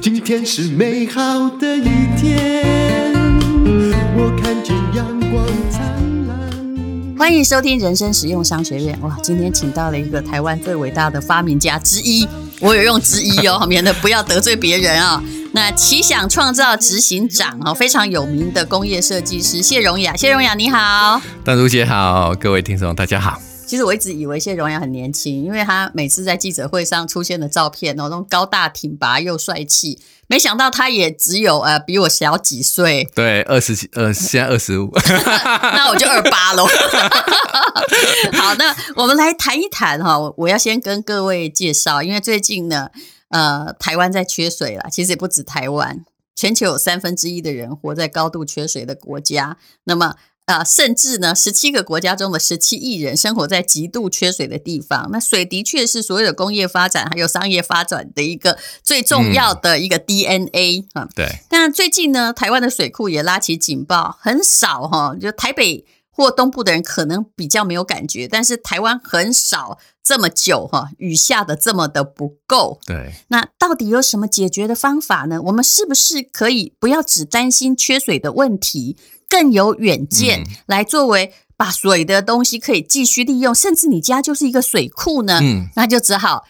今天是美好的一天，我看见阳光灿烂。欢迎收听人生实用商学院。哇，今天请到了一个台湾最伟大的发明家之一，我有用之一哦，免得不要得罪别人啊、哦。那奇想创造执行长哦，非常有名的工业设计师谢荣雅，谢荣雅你好，淡如姐好，各位听众大家好。其实我一直以为谢荣雅很年轻，因为他每次在记者会上出现的照片哦，那种高大挺拔又帅气，没想到他也只有呃比我小几岁。对，二十几呃，现在二十五，那我就二八喽。好，那我们来谈一谈哈，我要先跟各位介绍，因为最近呢，呃，台湾在缺水了，其实也不止台湾，全球有三分之一的人活在高度缺水的国家，那么。啊、呃，甚至呢，十七个国家中的十七亿人生活在极度缺水的地方。那水的确是所有的工业发展还有商业发展的一个最重要的一个 DNA 啊、嗯。对。但最近呢，台湾的水库也拉起警报，很少哈，就台北或东部的人可能比较没有感觉，但是台湾很少这么久哈，雨下的这么的不够。对。那到底有什么解决的方法呢？我们是不是可以不要只担心缺水的问题？更有远见，来作为把水的东西可以继续利用，甚至你家就是一个水库呢？嗯，那就只好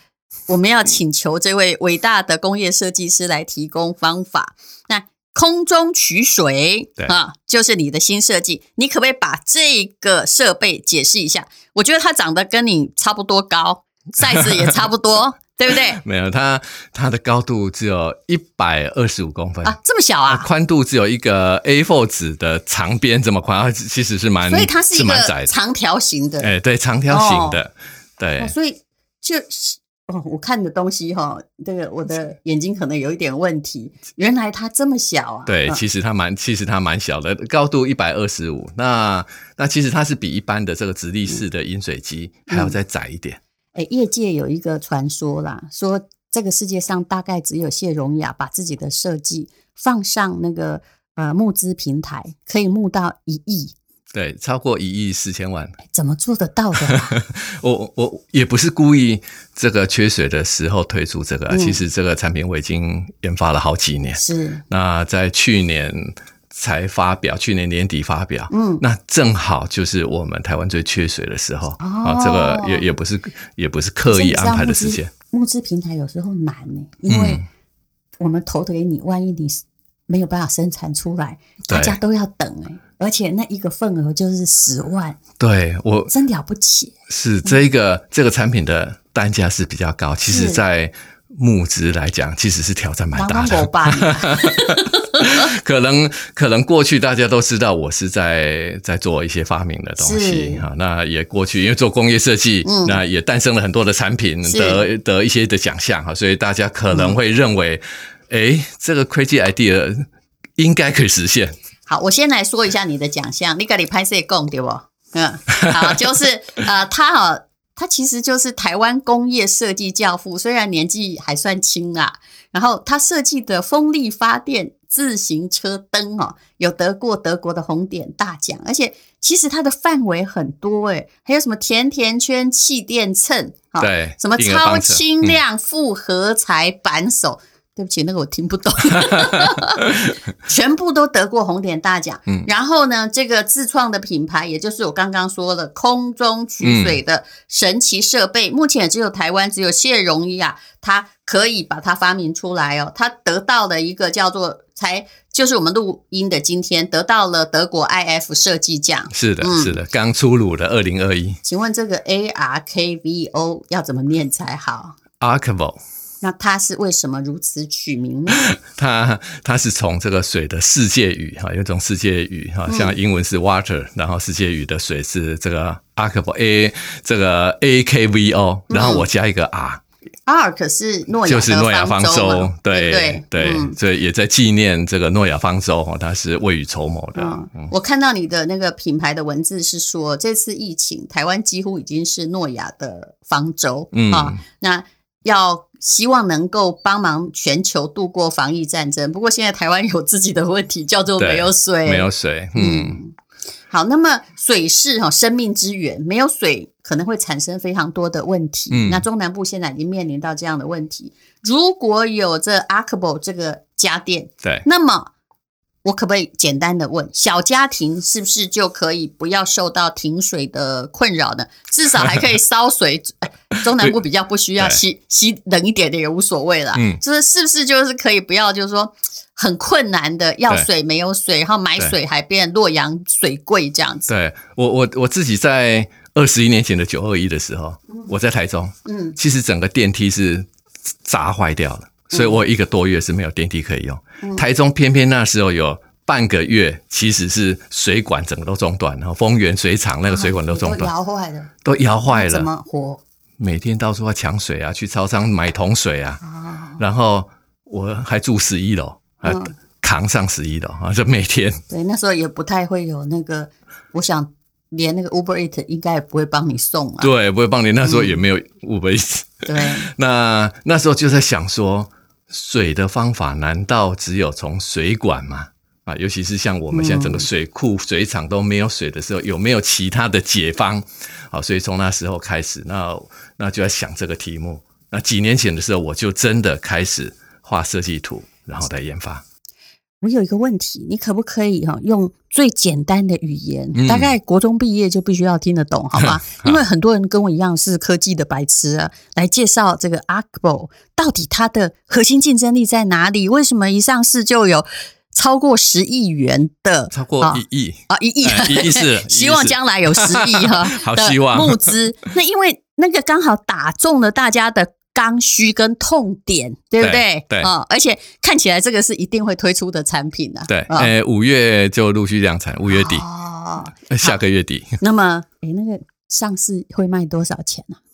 我们要请求这位伟大的工业设计师来提供方法。那空中取水啊，就是你的新设计，你可不可以把这个设备解释一下？我觉得它长得跟你差不多高，size 也差不多。对不对？没有，它它的高度只有一百二十五公分啊，这么小啊！宽度只有一个 A4 纸的长边这么宽，其实是蛮，所以它是一个长条形的。哎，对，长条形的，哦、对、哦。所以就是哦，我看的东西哈、哦，这个我的眼睛可能有一点问题。原来它这么小啊！对，其实它蛮，其实它蛮小的，高度一百二十五。那那其实它是比一般的这个直立式的饮水机还要再窄一点。嗯哎，业界有一个传说啦，说这个世界上大概只有谢荣雅把自己的设计放上那个呃募资平台，可以募到一亿，对，超过一亿四千万，怎么做得到的啊？我我也不是故意这个缺水的时候推出这个，嗯，其实这个产品我已经研发了好几年，是。那在去年。才发表，去年年底发表，嗯，那正好就是我们台湾最缺水的时候，哦，啊，这个也也不是也不是刻意安排的时间。募资平台有时候难呢，因为我们投给你，万一你没有办法生产出来，大家都要等哎，而且那一个份额就是十万，对我真了不起。是这一个，嗯，这个产品的单价是比较高，其实，在募资来讲，其实是挑战蛮大的。可能可能过去大家都知道我是在在做一些发明的东西哈，那也过去因为做工业设计，嗯，那也诞生了很多的产品，得得一些的奖项哈，所以大家可能会认为，哎、嗯，这个 crazy idea 应该可以实现。好，我先来说一下你的奖项，你给你拍摄供对不？嗯，好，就是呃，他哈，他其实就是台湾工业设计教父，虽然年纪还算轻啊，然后他设计的风力发电。自行车灯哦，有得过德国的红点大奖，而且其实它的范围很多诶，还有什么甜甜圈、气垫秤，对，什么超轻量复合材扳手。对不起，那个我听不懂，全部都得过红点大奖。嗯，然后呢，这个自创的品牌，也就是我刚刚说的空中取水的神奇设备，嗯、目前也只有台湾只有谢荣雅，他可以把它发明出来哦。他得到了一个叫做才，就是我们录音的今天得到了德国 IF 设计奖。是的，嗯、是的，刚出炉的二零二一。请问这个 A R K V O 要怎么念才好？Archivo。那它是为什么如此取名呢？它它是从这个水的世界语哈，有一种世界语哈，像英文是 water，、嗯、然后世界语的水是这个 archivo a 这个 a k v o，然后我加一个 r。ark 是诺亚就是诺亚方舟，对对对，嗯、所以也在纪念这个诺亚方舟哈，它是未雨绸缪的、嗯。我看到你的那个品牌的文字是说，这次疫情台湾几乎已经是诺亚的方舟，嗯啊，那。要希望能够帮忙全球度过防疫战争，不过现在台湾有自己的问题，叫做没有水，没有水。嗯，好，那么水是哈生命之源，没有水可能会产生非常多的问题。嗯，那中南部现在已经面临到这样的问题。如果有这 AKBO 这个家电，对，那么。我可不可以简单的问，小家庭是不是就可以不要受到停水的困扰呢？至少还可以烧水。中南部比较不需要吸吸冷一点的也无所谓了。嗯，就是是不是就是可以不要就是说很困难的要水没有水，然后买水还变洛阳水贵这样子。对我我我自己在二十一年前的九二一的时候，我在台中，嗯，其实整个电梯是砸坏掉了。所以我一个多月是没有电梯可以用。嗯、台中偏偏那时候有半个月，其实是水管整个都中断，然后丰原水厂那个水管都中断，都摇坏了，都摇坏了。怎么活？每天到处要抢水啊，去超商买桶水啊。哦、然后我还住十一楼，还扛上十一楼啊，就每天。对，那时候也不太会有那个，我想连那个 Uber Eats 应该也不会帮你送啊。对，不会帮你。那时候也没有 Uber Eats。嗯、对，那那时候就在想说。水的方法难道只有从水管吗？啊，尤其是像我们现在整个水库、水厂都没有水的时候，有没有其他的解方？好，所以从那时候开始，那那就要想这个题目。那几年前的时候，我就真的开始画设计图，然后再研发。我有一个问题，你可不可以哈用最简单的语言，嗯、大概国中毕业就必须要听得懂，好吗？因为很多人跟我一样是科技的白痴啊，来介绍这个 AKBO 到底它的核心竞争力在哪里？为什么一上市就有超过十亿元的？超过一亿啊，一亿，一亿是希望将来有十亿哈，好希望募资。那因为那个刚好打中了大家的。刚需跟痛点，对不对？对，啊、哦，而且看起来这个是一定会推出的产品呢、啊。对，呃、哦，五月就陆续量产，五月底，哦，下个月底。那么，诶，那个上市会卖多少钱呢、啊？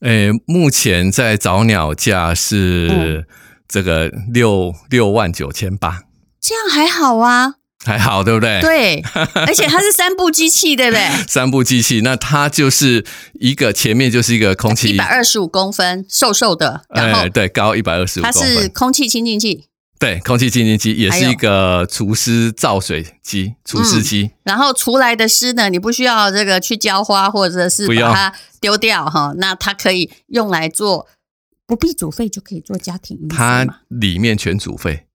诶，目前在早鸟价是这个六六万九千八，这样还好啊。还好，对不对？对，而且它是三部机器，对不对？三部机器，那它就是一个前面就是一个空气一百二十五公分，瘦瘦的，然后、哎、对，高一百二十五公分，它是空气清净器，对，空气清净机也是一个除湿造水机，除湿机、嗯。然后除来的湿呢，你不需要这个去浇花或者是把它丢掉哈，那它可以用来做不必煮沸就可以做家庭，它里面全煮沸。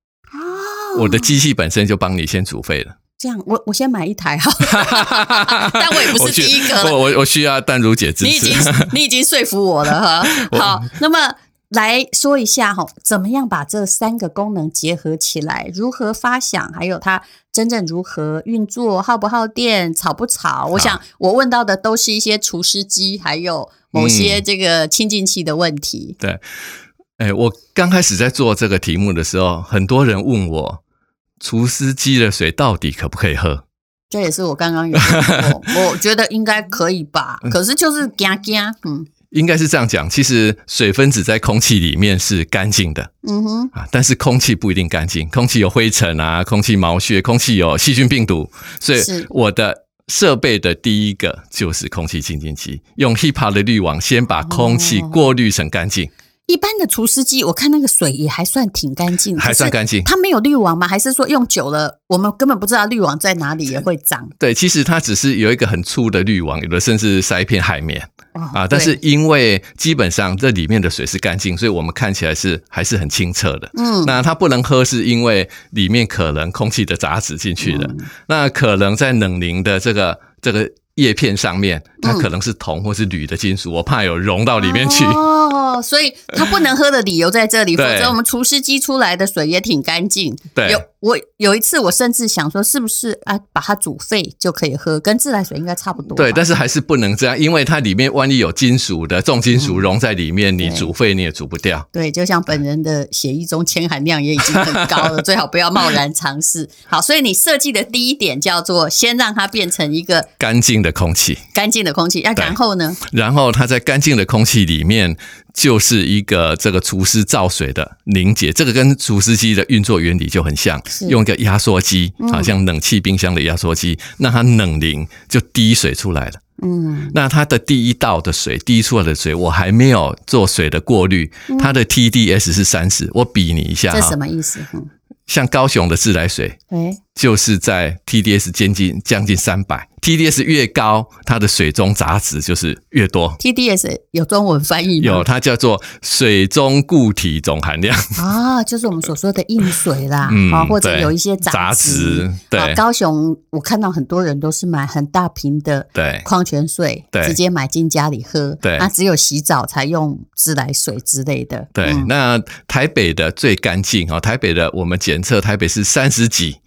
我的机器本身就帮你先煮沸了，这样我我先买一台哈，但我也不是第一个我我我需要淡如姐支持，你已经 你已经说服我了哈。好，那么来说一下哈，怎么样把这三个功能结合起来？如何发想？还有它真正如何运作？耗不耗电？吵不吵？我想我问到的都是一些除湿机，还有某些这个清净器的问题。嗯、对。哎，我刚开始在做这个题目的时候，很多人问我，除湿机的水到底可不可以喝？这也是我刚刚有 我觉得应该可以吧，可是就是惊惊，嗯，应该是这样讲。其实水分子在空气里面是干净的，嗯哼，啊，但是空气不一定干净，空气有灰尘啊，空气毛屑，空气有细菌病毒，所以我的设备的第一个就是空气清净机，用 HEPA 的滤网先把空气过滤成干净。一般的除湿机，我看那个水也还算挺干净，还算干净。它没有滤网吗？还是说用久了，我们根本不知道滤网在哪里也会脏？对，其实它只是有一个很粗的滤网，有的甚至塞一片海绵、哦、啊。但是因为基本上这里面的水是干净，所以我们看起来是还是很清澈的。嗯，那它不能喝，是因为里面可能空气的杂质进去了。嗯、那可能在冷凝的这个这个。叶片上面，它可能是铜或是铝的金属，嗯、我怕有溶到里面去。哦，所以它不能喝的理由在这里。否则我们除湿机出来的水也挺干净。对。有我有一次，我甚至想说，是不是啊，把它煮沸就可以喝，跟自来水应该差不多。对，但是还是不能这样，因为它里面万一有金属的重金属溶在里面，嗯、你煮沸你也煮不掉。对，就像本人的血液中铅含量也已经很高了，最好不要贸然尝试。好，所以你设计的第一点叫做先让它变成一个干净的空气，干净的空气。要然后呢？然后它在干净的空气里面。就是一个这个除湿造水的凝结，这个跟除湿机的运作原理就很像，用一个压缩机，好像冷气冰箱的压缩机，那它冷凝就滴水出来了。嗯，那它的第一道的水滴出来的水，我还没有做水的过滤，它的 TDS 是三十，我比你一下，这什么意思？像高雄的自来水，就是在 TDS 将近将近三百。TDS 越高，它的水中杂质就是越多。TDS 有中文翻译吗？有，它叫做水中固体总含量 啊，就是我们所说的硬水啦，嗯，或者有一些杂质。对，高雄我看到很多人都是买很大瓶的对矿泉水，对，直接买进家里喝。对，那只有洗澡才用自来水之类的。对，嗯、那台北的最干净啊，台北的我们检测台北是三十几。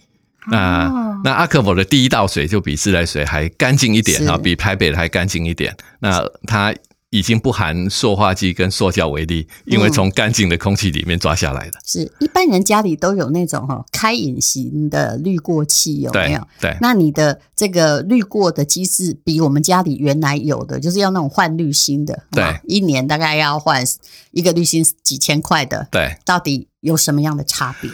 那、哦、那阿克佛的第一道水就比自来水还干净一点啊，比台北的还干净一点。那它已经不含塑化剂跟塑胶为例，因为从干净的空气里面抓下来的。是一般人家里都有那种哈开隐型的滤过器，有没有？对。对，那你的这个滤过的机制比我们家里原来有的，就是要那种换滤芯的，对，一年大概要换一个滤芯几千块的。对，到底有什么样的差别？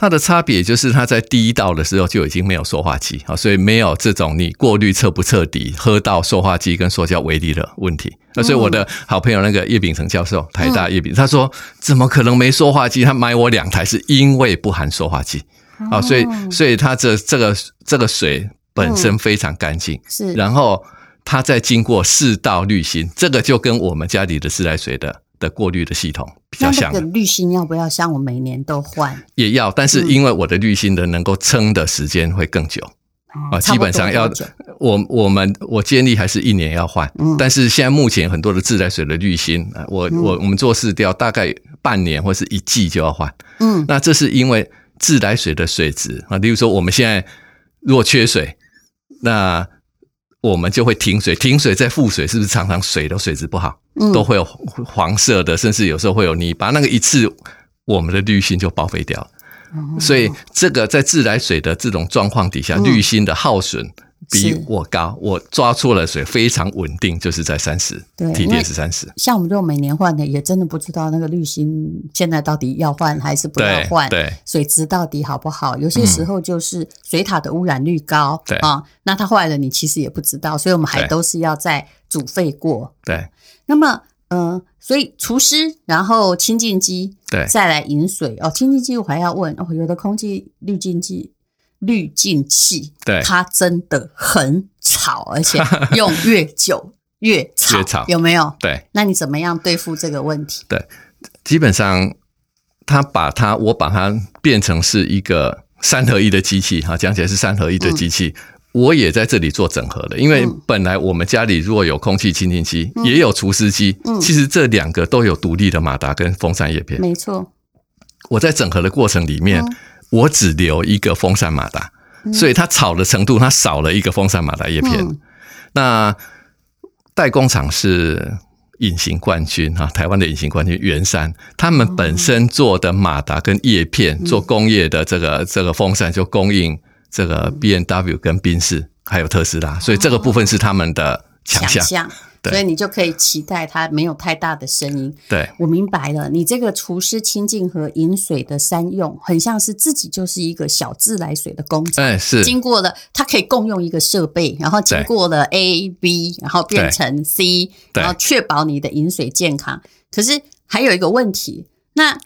它的差别就是，它在第一道的时候就已经没有塑化剂啊，所以没有这种你过滤彻不彻底，喝到塑化剂跟塑胶微粒的问题。那所以我的好朋友那个叶秉成教授，台大叶秉，他说怎么可能没塑化剂？他买我两台是因为不含塑化剂啊，所以所以它这这个这个水本身非常干净，是，然后它再经过四道滤芯，这个就跟我们家里的自来水的。的过滤的系统比较像。那个滤芯要不要像我每年都换？也要，但是因为我的滤芯的能够撑的时间会更久啊，嗯、基本上要我我们我建议还是一年要换。嗯，但是现在目前很多的自来水的滤芯，我我我们做试调，大概半年或是一季就要换。嗯，那这是因为自来水的水质啊，例如说我们现在如果缺水，那我们就会停水，停水再复水，是不是常常水的水质不好？都会有黄色的，甚至有时候会有泥巴。那个一次，我们的滤芯就报废掉了。所以，这个在自来水的这种状况底下，滤芯的耗损比我高。我抓出了水非常稳定，就是在三十，TDS 三十。像我们这种每年换的，也真的不知道那个滤芯现在到底要换还是不要换。对，水质到底好不好？有些时候就是水塔的污染率高，对啊，那它坏了，你其实也不知道。所以我们还都是要再煮沸过。对。那么，嗯、呃，所以除湿，然后清净机，对，再来饮水哦。清净机我还要问哦，有的空气滤净机、滤净器，对，它真的很吵，而且用越久 越吵，越吵有没有？对，那你怎么样对付这个问题？对，基本上，它把它，我把它变成是一个三合一的机器，哈，讲起来是三合一的机器。嗯我也在这里做整合的，因为本来我们家里如果有空气清净机，嗯、也有除湿机，嗯、其实这两个都有独立的马达跟风扇叶片。没错，我在整合的过程里面，嗯、我只留一个风扇马达，嗯、所以它吵的程度，它少了一个风扇马达叶片。嗯、那代工厂是隐形冠军哈，台湾的隐形冠军圆山，他们本身做的马达跟叶片，做工业的这个这个风扇就供应。这个 B N W 跟宾士还有特斯拉，所以这个部分是他们的强项。对，所以你就可以期待它没有太大的声音。对，我明白了。你这个除湿、清净和饮水的三用，很像是自己就是一个小自来水的工厂。哎，是。经过了，它可以共用一个设备，然后经过了 A、B，然后变成 C，然后确保你的饮水健康。可是还有一个问题，那。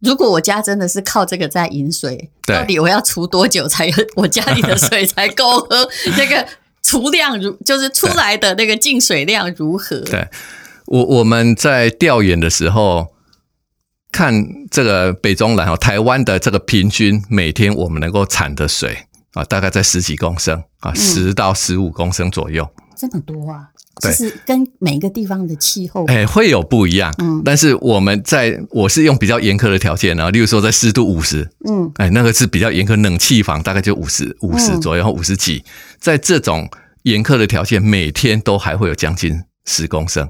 如果我家真的是靠这个在饮水，到底我要储多久才有我家里的水才够喝？那个储量如就是出来的那个净水量如何？对，我我们在调研的时候看这个北中南哦，台湾的这个平均每天我们能够产的水啊，大概在十几公升啊，十到十五公升左右，这么多啊！就是跟每一个地方的气候，哎，会有不一样。嗯，但是我们在我是用比较严苛的条件啊，例如说在湿度五十，嗯，哎，那个是比较严苛，冷气房大概就五十五十左右，五十几，在这种严苛的条件，每天都还会有将近十公升。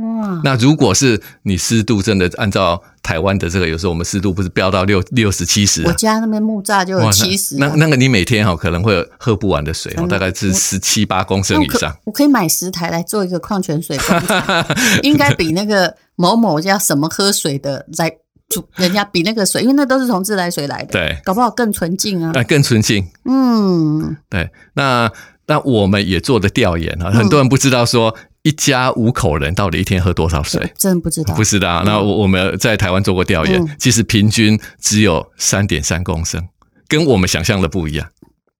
哇，那如果是你湿度真的按照台湾的这个，有时候我们湿度不是飙到六六十七十，我家那边木栅就有七十。那那个你每天哈可能会有喝不完的水，大概是十七八公升以上我。我可以买十台来做一个矿泉水工厂，应该比那个某某叫什么喝水的来煮，人家比那个水，因为那都是从自来水来的，对，搞不好更纯净啊。那更纯净，嗯，对。那那我们也做的调研啊，很多人不知道说。一家五口人到底一天喝多少水？真不知道，不知道。那我我们在台湾做过调研，其实平均只有三点三公升，跟我们想象的不一样。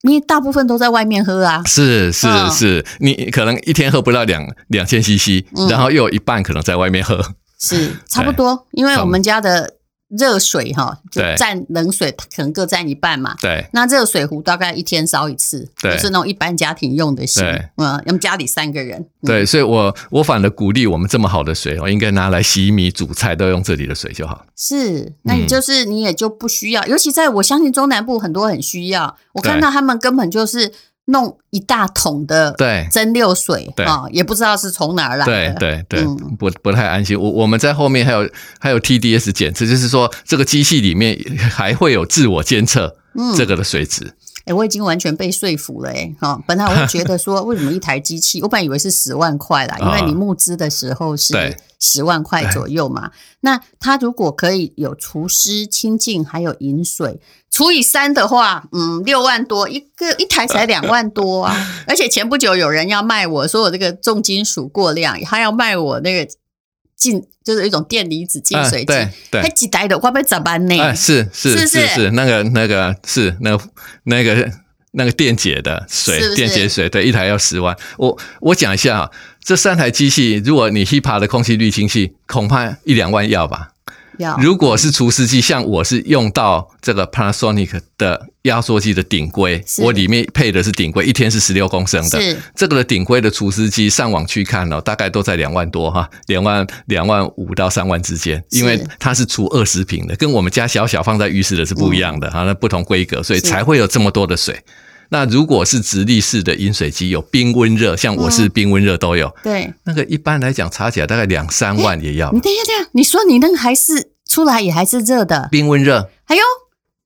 你大部分都在外面喝啊？是是是，你可能一天喝不到两两千 CC，然后又有一半可能在外面喝。是差不多，因为我们家的。热水哈，就占冷水可能各占一半嘛。对，那热水壶大概一天烧一次，对，就是那种一般家庭用的型。嗯，我们家里三个人。对，所以我我反而鼓励我们这么好的水，我应该拿来洗米、煮菜都用这里的水就好。是，那你就是你也就不需要，尤其在我相信中南部很多很需要，我看到他们根本就是。弄一大桶的对。蒸馏水啊，也不知道是从哪儿来的，对对对，嗯、不不太安心。我我们在后面还有还有 TDS 检测，就是说这个机器里面还会有自我监测这个的水质。欸，我已经完全被说服了哎，哈，本来我会觉得说，为什么一台机器，我本来以为是十万块啦，因为你募资的时候是十万块左右嘛。那它如果可以有除湿、清净，还有饮水。除以三的话，嗯，六万多一个一台才两万多啊！而且前不久有人要卖我说我这个重金属过量，他要卖我那个净就是一种电离子净水机，还几台的，会不会怎么呢？是是是是是，那个那个是那个那个那个电解的水，电解水，对，一台要十万。我我讲一下啊，这三台机器，如果你 HEPA 的空气滤清器，恐怕一两万要吧。如果是除湿机，像我是用到这个 Panasonic 的压缩机的顶规，我里面配的是顶规，一天是十六公升的。是这个的顶规的除湿机，上网去看哦，大概都在两万多哈，两万两万五到三万之间，因为它是除二十瓶的，跟我们家小小放在浴室的是不一样的哈，那不同规格，所以才会有这么多的水。那如果是直立式的饮水机，有冰温热，像我是冰温热都有。对，那个一般来讲，查起来大概两三万也要。你等一下，等一下，你说你那个还是？出来也还是热的，冰温热。哎呦，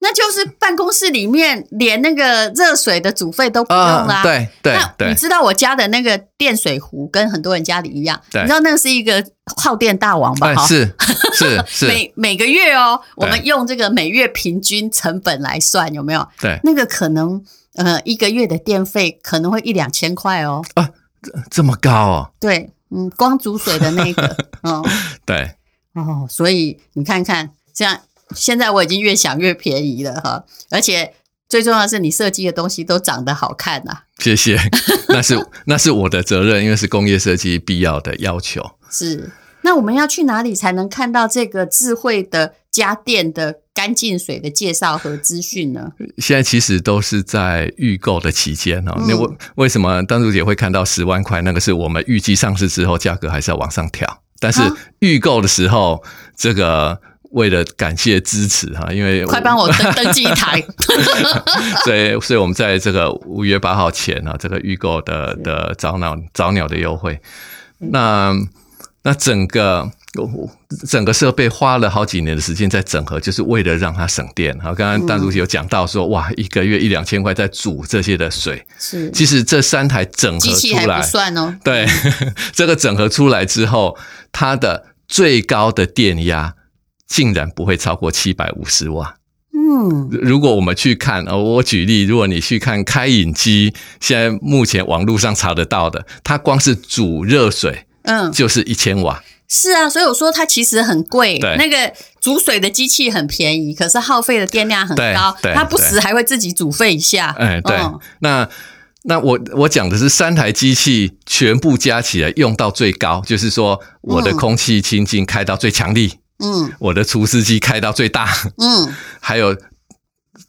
那就是办公室里面连那个热水的煮沸都不用啦。对对对，你知道我家的那个电水壶跟很多人家里一样，你知道那个是一个耗电大王吧？是 是是，每每个月哦，我们用这个每月平均成本来算，有没有？对，那个可能呃一个月的电费可能会一两千块哦。啊，这么高哦？对，嗯，光煮水的那个，嗯，对。哦，所以你看看，这样现在我已经越想越便宜了哈，而且最重要的是你设计的东西都长得好看呐、啊。谢谢，那是那是我的责任，因为是工业设计必要的要求。是，那我们要去哪里才能看到这个智慧的家电的干净水的介绍和资讯呢？现在其实都是在预购的期间哈，那为为什么丹如姐会看到十万块？那个是我们预计上市之后价格还是要往上调。但是预购的时候，啊、这个为了感谢支持哈，因为 快帮我登 登记一台，所以所以我们在这个五月八号前啊，这个预购的的早鸟早鸟的优惠，那那整个。整个设备花了好几年的时间在整合，就是为了让它省电。好，刚刚丹如姐有讲到说，哇，一个月一两千块在煮这些的水。是，其实这三台整合出来，器还不算哦。对，这个整合出来之后，它的最高的电压竟然不会超过七百五十瓦。嗯，如果我们去看，呃，我举例，如果你去看开饮机，现在目前网络上查得到的，它光是煮热水，嗯，就是一千瓦。是啊，所以我说它其实很贵。对，那个煮水的机器很便宜，可是耗费的电量很高。对，它不时还会自己煮沸一下。哎，对。嗯、那那我我讲的是三台机器全部加起来用到最高，就是说我的空气清净开到最强力，嗯，我的除湿机开到最大，嗯，还有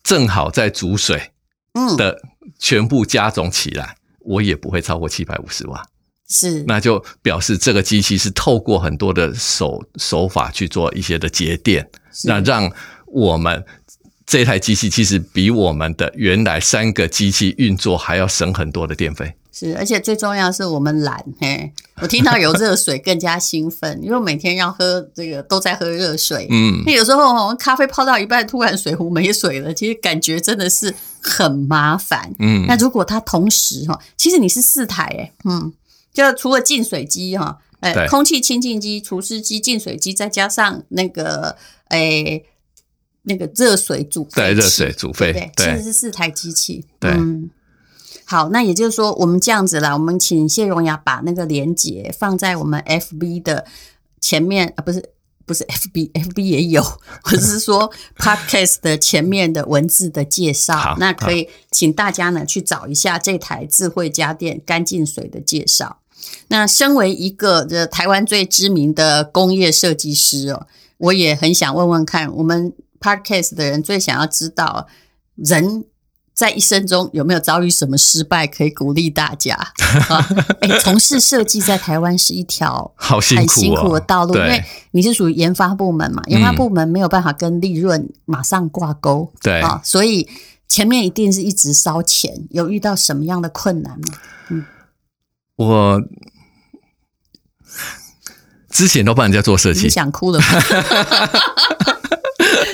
正好在煮水，嗯。的全部加总起来，我也不会超过七百五十瓦。是，那就表示这个机器是透过很多的手手法去做一些的节电，那让我们这台机器其实比我们的原来三个机器运作还要省很多的电费。是，而且最重要的是我们懒，嘿，我听到有热水更加兴奋，因为每天要喝这个都在喝热水，嗯，那有时候咖啡泡到一半，突然水壶没水了，其实感觉真的是很麻烦，嗯。那如果它同时哈，其实你是四台，哎，嗯。就除了净水机哈，哎，空气清净机、除湿机、净水机，再加上那个哎，那个热水煮沸，对，热水煮沸，对，其实是四台机器。对，嗯，好，那也就是说，我们这样子啦，我们请谢荣雅把那个链接放在我们 FB 的前面啊，不是不是 FB，FB 也有，或者是说 Podcast 的前面的文字的介绍，那可以请大家呢去找一下这台智慧家电干净水的介绍。那身为一个这台湾最知名的工业设计师哦，我也很想问问看，我们 Podcast 的人最想要知道人。在一生中有没有遭遇什么失败，可以鼓励大家？哎、欸，从事设计在台湾是一条很辛苦的道路，哦、因为你是属于研发部门嘛，研发部门没有办法跟利润马上挂钩，对啊，所以前面一定是一直烧钱。有遇到什么样的困难吗？嗯，我之前都帮人家做设计，你想哭了吗？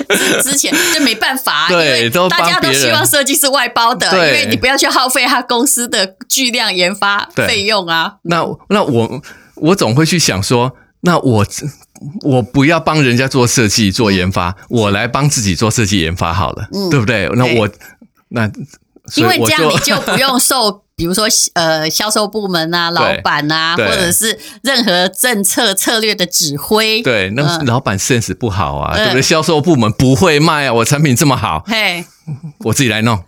之前就没办法，对，因为大家都希望设计是外包的，因为你不要去耗费他公司的巨量研发费用啊。那那我我总会去想说，那我我不要帮人家做设计做研发，嗯、我来帮自己做设计研发好了，嗯、对不对？那我那因为这样你就不用受。比如说，呃，销售部门啊，老板啊，或者是任何政策策略的指挥，对，那老板 sense 不好啊，对不对？销售部门不会卖啊，我产品这么好，嘿，我自己来弄，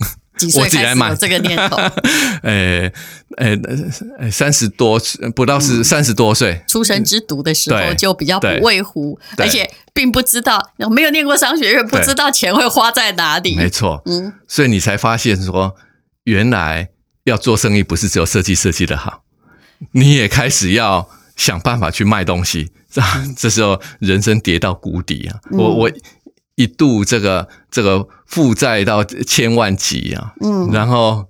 我自己来买。这个念头，诶诶，三十多不到是三十多岁，出生之犊的时候就比较不畏虎，而且并不知道没有念过商学院，不知道钱会花在哪里，没错，嗯，所以你才发现说原来。要做生意不是只有设计设计的好，你也开始要想办法去卖东西。这这时候人生跌到谷底啊！我我一度这个这个负债到千万级啊！嗯，然后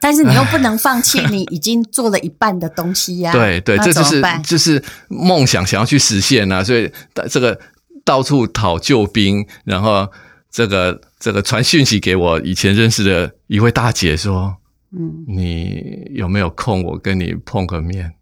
但是你又不能放弃你已经做了一半的东西呀。对 对，这就是就是梦想想要去实现啊！所以这个到处讨救兵，然后这个这个传讯息给我以前认识的一位大姐说。嗯，你有没有空？我跟你碰个面。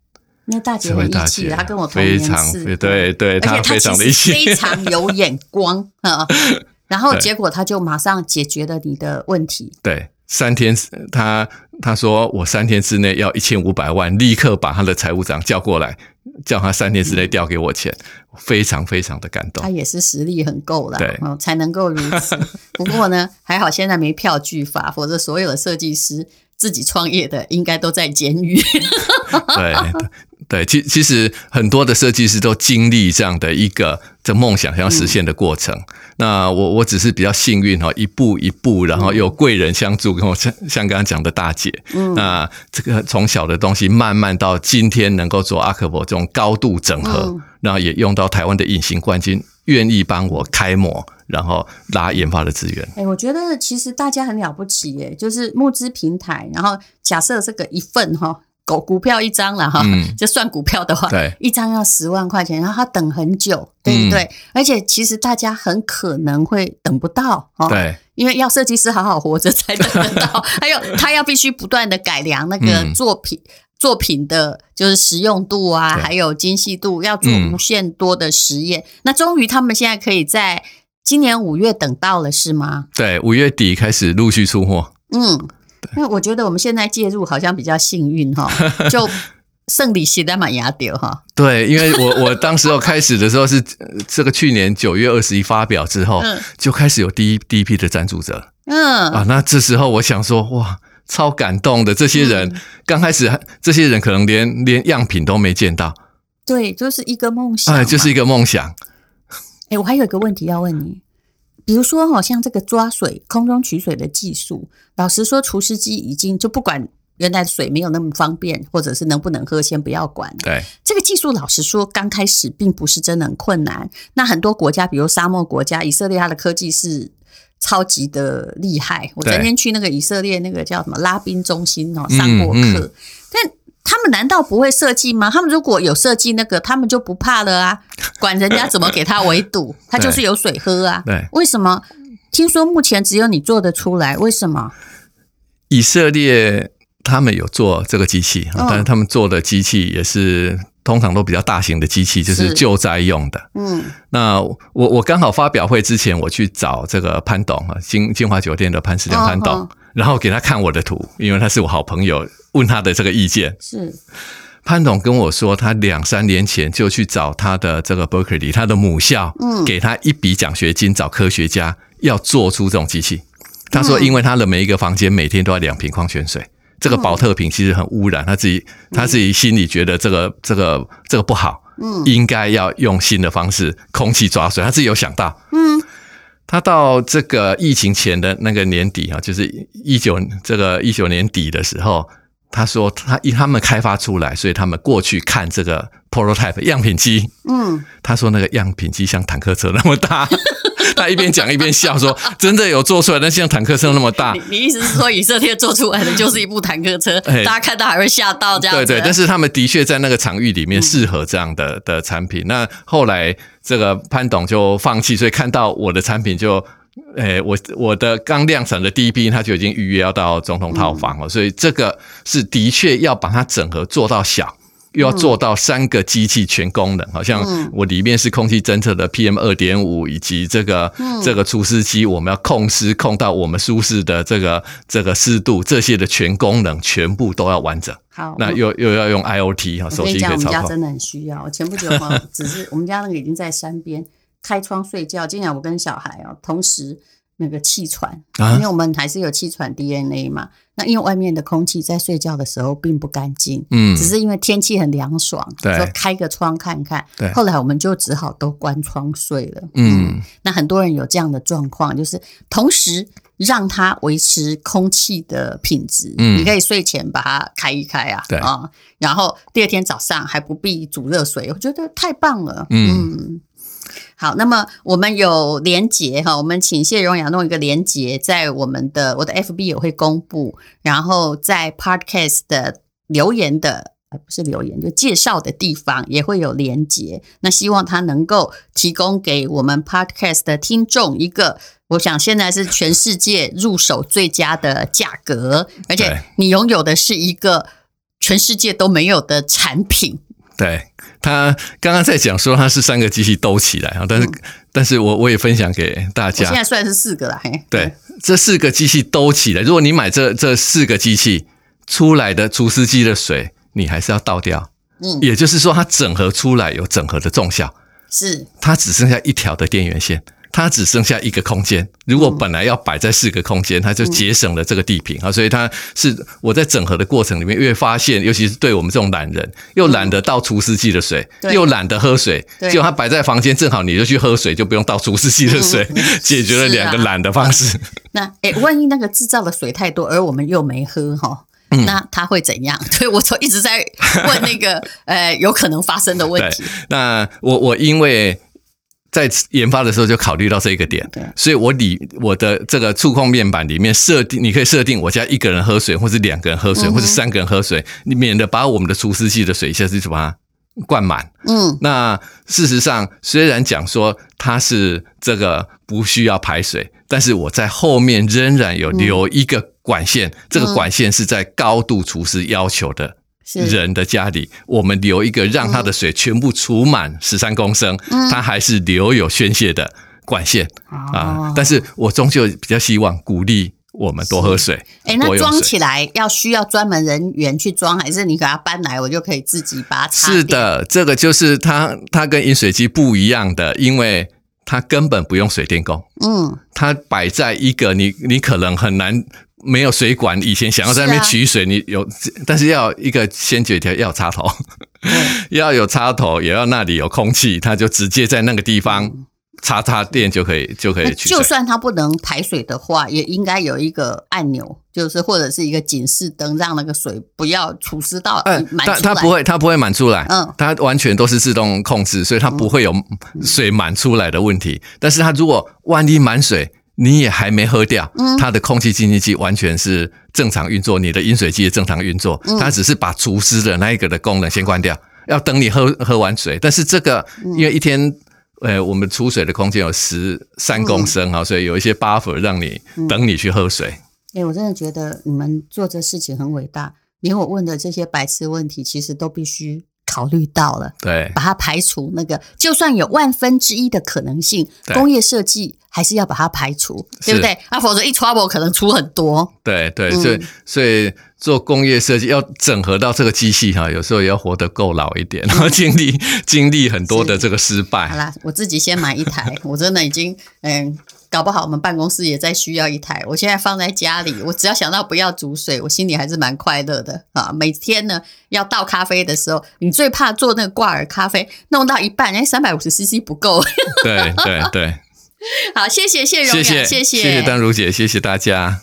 那大姐很义气，她跟我同年次，对对，她非常的义气，非常有眼光啊。然后结果她就马上解决了你的问题。对，三天，他他说我三天之内要一千五百万，立刻把她的财务长叫过来，叫他三天之内调给我钱，非常非常的感动。他也是实力很够了，对，才能够如此。不过呢，还好现在没票据法，否则所有的设计师。自己创业的应该都在监狱。对对，其其实很多的设计师都经历这样的一个这梦想想要实现的过程。嗯、那我我只是比较幸运哈，一步一步，然后有贵人相助，跟我像像刚刚讲的大姐，嗯、那这个从小的东西慢慢到今天能够做阿克伯这种高度整合，嗯、然后也用到台湾的隐形冠军愿意帮我开模。然后拉研发的资源。哎，我觉得其实大家很了不起耶，就是募资平台。然后假设这个一份哈，股股票一张了哈，嗯、就算股票的话，对，一张要十万块钱，然后他等很久，对不对？嗯、而且其实大家很可能会等不到，对，因为要设计师好好活着才等得到。还有他要必须不断的改良那个作品。嗯作品的就是实用度啊，还有精细度，要做无限多的实验。嗯、那终于他们现在可以在今年五月等到了，是吗？对，五月底开始陆续出货。嗯，那对我觉得我们现在介入好像比较幸运哈，就胜利是在马牙丢哈。对，因为我我当时候开始的时候是这个去年九月二十一发表之后，嗯、就开始有第一第一批的赞助者。嗯啊，那这时候我想说哇。超感动的，这些人刚开始，这些人可能连连样品都没见到，对，就是一个梦想，哎，就是一个梦想。哎，我还有一个问题要问你，比如说，好像这个抓水、空中取水的技术，老实说，除湿机已经就不管原来水没有那么方便，或者是能不能喝，先不要管。对，这个技术，老实说，刚开始并不是真的很困难。那很多国家，比如沙漠国家，以色列，它的科技是。超级的厉害！我昨天去那个以色列那个叫什么拉宾中心哦，上过课。嗯嗯、但他们难道不会设计吗？他们如果有设计那个，他们就不怕了啊！管人家怎么给他围堵，他就是有水喝啊！对，为什么？听说目前只有你做得出来，为什么？以色列他们有做这个机器，哦、但是他们做的机器也是。通常都比较大型的机器，就是救灾用的。嗯，那我我刚好发表会之前，我去找这个潘董啊，金金华酒店的潘石良潘董，然后给他看我的图，因为他是我好朋友，问他的这个意见。是，潘董跟我说，他两三年前就去找他的这个 Berkeley，他的母校，嗯，给他一笔奖学金，找科学家要做出这种机器。他说，因为他的每一个房间每天都要两瓶矿泉水，这个宝特瓶其实很污染，他自己他自己心里觉得这个这个这个不好，嗯，应该要用新的方式，空气抓水，他自己有想到，嗯。他到这个疫情前的那个年底啊，就是一九这个一九年底的时候，他说他以他们开发出来，所以他们过去看这个 prototype 样品机，嗯，他说那个样品机像坦克车那么大。他一边讲一边笑说：“真的有做出来，但像坦克车那么大。”你意思是说，以色列做出来的就是一部坦克车？大家看到还会吓到这样子？对对，但是他们的确在那个场域里面适合这样的的产品。那后来这个潘董就放弃，所以看到我的产品就，诶，我我的刚量产的第一批，他就已经预约要到总统套房了。所以这个是的确要把它整合做到小。又要做到三个机器全功能，好像我里面是空气侦测的 PM 二点五，以及这个这个除湿机，我们要控湿控到我们舒适的这个这个湿度，这些的全功能全部都要完整。好，那又又要用 IoT 哈，手机可以操控。我们家真的很需要。前不久哈，只是我们家那个已经在山边开窗睡觉，今天我跟小孩哦同时。那个气喘，因为我们还是有气喘 DNA 嘛。那因为外面的空气在睡觉的时候并不干净，嗯，只是因为天气很凉爽，对，说开个窗看看。对，后来我们就只好都关窗睡了。嗯，那很多人有这样的状况，就是同时让它维持空气的品质。嗯，你可以睡前把它开一开啊，对啊，然后第二天早上还不必煮热水，我觉得太棒了。嗯。好，那么我们有连结哈，我们请谢荣雅弄一个连结，在我们的我的 FB 也会公布，然后在 Podcast 的留言的呃不是留言就介绍的地方也会有连结。那希望它能够提供给我们 Podcast 的听众一个，我想现在是全世界入手最佳的价格，而且你拥有的是一个全世界都没有的产品。对。他刚刚在讲说他是三个机器兜起来啊，但是，嗯、但是我我也分享给大家。现在算是四个了，嘿。对，这四个机器兜起来，如果你买这这四个机器出来的除湿机的水，你还是要倒掉。嗯，也就是说，它整合出来有整合的重效，是它只剩下一条的电源线。它只剩下一个空间，如果本来要摆在四个空间，它就节省了这个地坪啊，所以它是我在整合的过程里面，越发现，尤其是对我们这种懒人，又懒得倒除湿机的水，又懒得喝水，结果它摆在房间，正好你就去喝水，就不用倒除湿机的水，解决了两个懒的方式。那诶，万一那个制造的水太多，而我们又没喝哈，那他会怎样？所以我就一直在问那个呃，有可能发生的问题。那我我因为。在研发的时候就考虑到这一个点，所以我里我的这个触控面板里面设定，你可以设定我家一个人喝水，或者两个人喝水，或者三个人喝水，你免得把我们的除湿器的水一下子就把它灌满。嗯，那事实上虽然讲说它是这个不需要排水，但是我在后面仍然有留一个管线，这个管线是在高度除湿要求的。人的家里，我们留一个让他的水全部储满十三公升，他还是留有宣泄的管线啊。但是我终究比较希望鼓励我们多喝水。哎，那装起来要需要专门人员去装，还是你给它搬来，我就可以自己把它插？是的，这个就是它，它跟饮水机不一样的，因为它根本不用水电工。嗯，它摆在一个你你可能很难。没有水管，以前想要在那边取水，你有，但是要一个先决条，要有插头，要有插头，也要那里有空气，它就直接在那个地方插插电就可以，就可以取水。就算它不能排水的话，也应该有一个按钮，就是或者是一个警示灯，让那个水不要除湿到满出来。它它不会，它不会满出来，嗯，它完全都是自动控制，所以它不会有水满出来的问题。但是它如果万一满水，你也还没喝掉，它的空气净化器完全是正常运作，你的饮水机也正常运作，它只是把除湿的那一个的功能先关掉，要等你喝喝完水。但是这个因为一天，呃，我们出水的空间有十三公升啊，所以有一些 buffer 让你等你去喝水。哎，我真的觉得你们做这事情很伟大，连我问的这些白痴问题，其实都必须。考虑到了，对，把它排除那个，就算有万分之一的可能性，工业设计还是要把它排除，对不对？啊，否则一 trouble 可能出很多。对对，所以、嗯、所以做工业设计要整合到这个机器哈，有时候也要活得够老一点，然 后经历经历很多的这个失败。好啦，我自己先买一台，我真的已经嗯。搞不好我们办公室也在需要一台。我现在放在家里，我只要想到不要煮水，我心里还是蛮快乐的啊。每天呢要倒咖啡的时候，你最怕做那个挂耳咖啡，弄到一半，哎，三百五十 CC 不够。对 对对，好，谢谢谢谢谢谢谢，谢谢丹如姐，谢谢大家。